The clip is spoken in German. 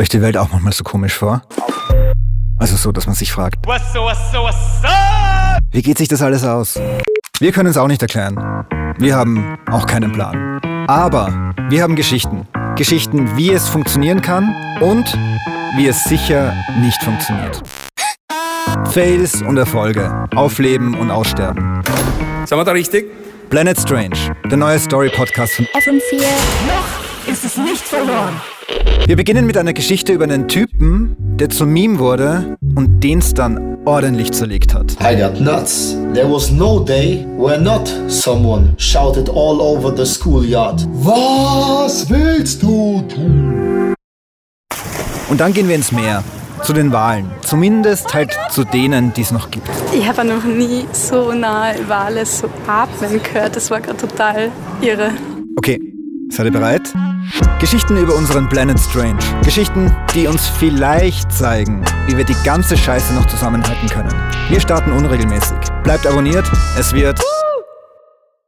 euch die Welt auch manchmal so komisch vor? Also so, dass man sich fragt, wie geht sich das alles aus? Wir können es auch nicht erklären. Wir haben auch keinen Plan. Aber wir haben Geschichten. Geschichten, wie es funktionieren kann und wie es sicher nicht funktioniert. Fails und Erfolge, Aufleben und Aussterben. Sind wir da richtig? Planet Strange, der neue Story-Podcast von FM4. Noch ist es nicht verloren. Wir beginnen mit einer Geschichte über einen Typen, der zum Meme wurde und den's dann ordentlich zerlegt hat. I got nuts. There was no day where not someone shouted all over the schoolyard. Was willst du tun? Und dann gehen wir ins Meer, zu den Walen. Zumindest halt zu denen, die es noch gibt. Ich habe noch nie so nahe Wale so atmen gehört. Das war gerade total irre. Okay, seid ihr bereit? Geschichten über unseren Planet Strange. Geschichten, die uns vielleicht zeigen, wie wir die ganze Scheiße noch zusammenhalten können. Wir starten unregelmäßig. Bleibt abonniert, es wird